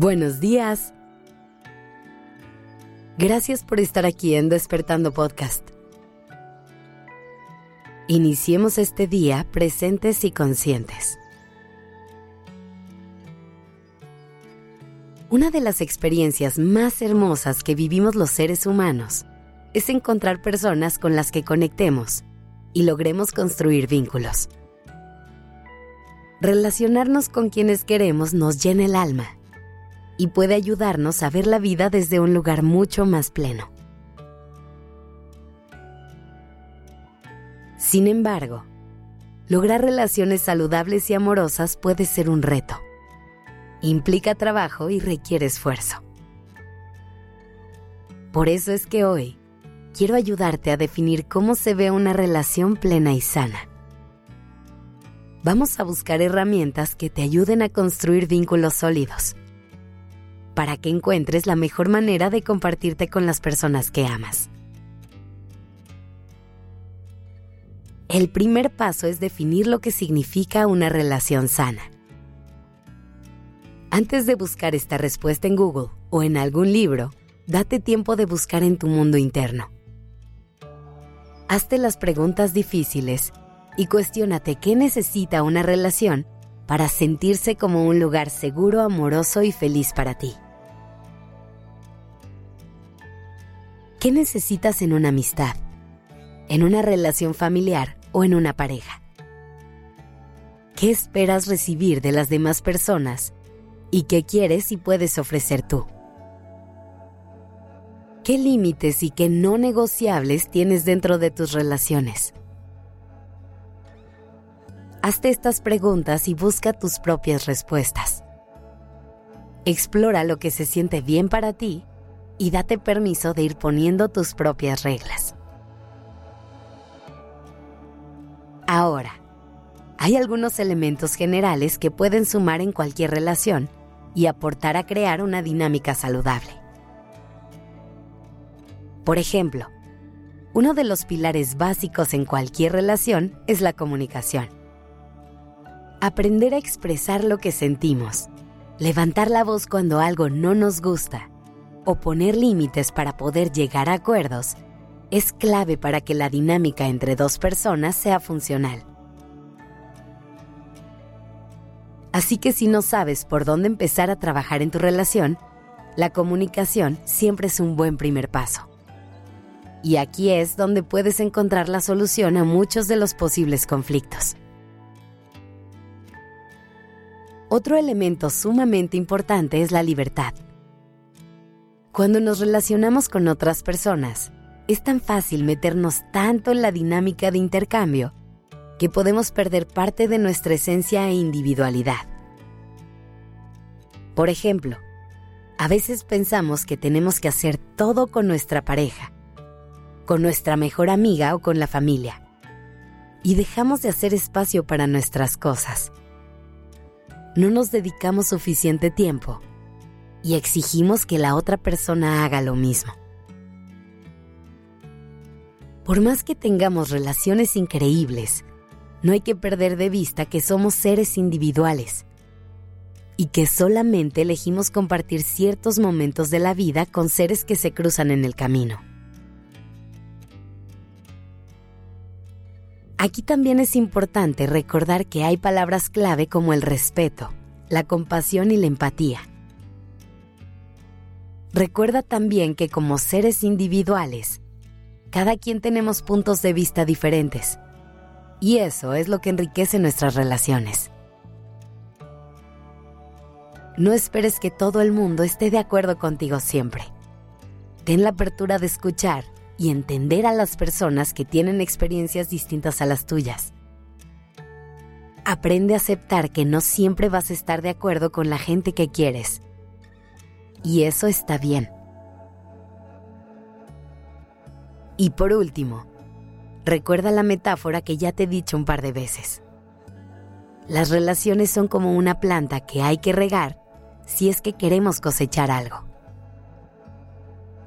Buenos días. Gracias por estar aquí en Despertando Podcast. Iniciemos este día presentes y conscientes. Una de las experiencias más hermosas que vivimos los seres humanos es encontrar personas con las que conectemos y logremos construir vínculos. Relacionarnos con quienes queremos nos llena el alma y puede ayudarnos a ver la vida desde un lugar mucho más pleno. Sin embargo, lograr relaciones saludables y amorosas puede ser un reto. Implica trabajo y requiere esfuerzo. Por eso es que hoy quiero ayudarte a definir cómo se ve una relación plena y sana. Vamos a buscar herramientas que te ayuden a construir vínculos sólidos, para que encuentres la mejor manera de compartirte con las personas que amas. El primer paso es definir lo que significa una relación sana. Antes de buscar esta respuesta en Google o en algún libro, date tiempo de buscar en tu mundo interno. Hazte las preguntas difíciles y cuestiónate qué necesita una relación para sentirse como un lugar seguro, amoroso y feliz para ti. ¿Qué necesitas en una amistad? ¿En una relación familiar o en una pareja? ¿Qué esperas recibir de las demás personas y qué quieres y puedes ofrecer tú? ¿Qué límites y qué no negociables tienes dentro de tus relaciones? Hazte estas preguntas y busca tus propias respuestas. Explora lo que se siente bien para ti y date permiso de ir poniendo tus propias reglas. Ahora, hay algunos elementos generales que pueden sumar en cualquier relación y aportar a crear una dinámica saludable. Por ejemplo, uno de los pilares básicos en cualquier relación es la comunicación. Aprender a expresar lo que sentimos, levantar la voz cuando algo no nos gusta o poner límites para poder llegar a acuerdos es clave para que la dinámica entre dos personas sea funcional. Así que si no sabes por dónde empezar a trabajar en tu relación, la comunicación siempre es un buen primer paso. Y aquí es donde puedes encontrar la solución a muchos de los posibles conflictos. Otro elemento sumamente importante es la libertad. Cuando nos relacionamos con otras personas, es tan fácil meternos tanto en la dinámica de intercambio que podemos perder parte de nuestra esencia e individualidad. Por ejemplo, a veces pensamos que tenemos que hacer todo con nuestra pareja, con nuestra mejor amiga o con la familia, y dejamos de hacer espacio para nuestras cosas. No nos dedicamos suficiente tiempo y exigimos que la otra persona haga lo mismo. Por más que tengamos relaciones increíbles, no hay que perder de vista que somos seres individuales y que solamente elegimos compartir ciertos momentos de la vida con seres que se cruzan en el camino. Aquí también es importante recordar que hay palabras clave como el respeto, la compasión y la empatía. Recuerda también que como seres individuales, cada quien tenemos puntos de vista diferentes. Y eso es lo que enriquece nuestras relaciones. No esperes que todo el mundo esté de acuerdo contigo siempre. Ten la apertura de escuchar y entender a las personas que tienen experiencias distintas a las tuyas. Aprende a aceptar que no siempre vas a estar de acuerdo con la gente que quieres y eso está bien. Y por último, recuerda la metáfora que ya te he dicho un par de veces. Las relaciones son como una planta que hay que regar si es que queremos cosechar algo.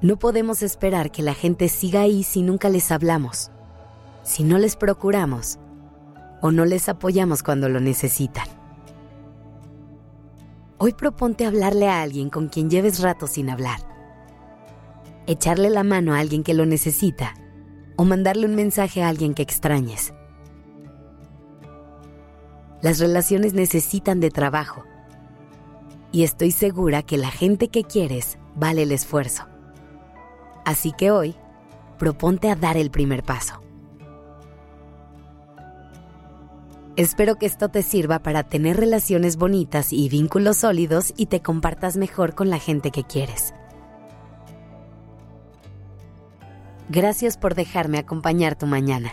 No podemos esperar que la gente siga ahí si nunca les hablamos, si no les procuramos o no les apoyamos cuando lo necesitan. Hoy proponte hablarle a alguien con quien lleves rato sin hablar. Echarle la mano a alguien que lo necesita o mandarle un mensaje a alguien que extrañes. Las relaciones necesitan de trabajo y estoy segura que la gente que quieres vale el esfuerzo. Así que hoy, proponte a dar el primer paso. Espero que esto te sirva para tener relaciones bonitas y vínculos sólidos y te compartas mejor con la gente que quieres. Gracias por dejarme acompañar tu mañana.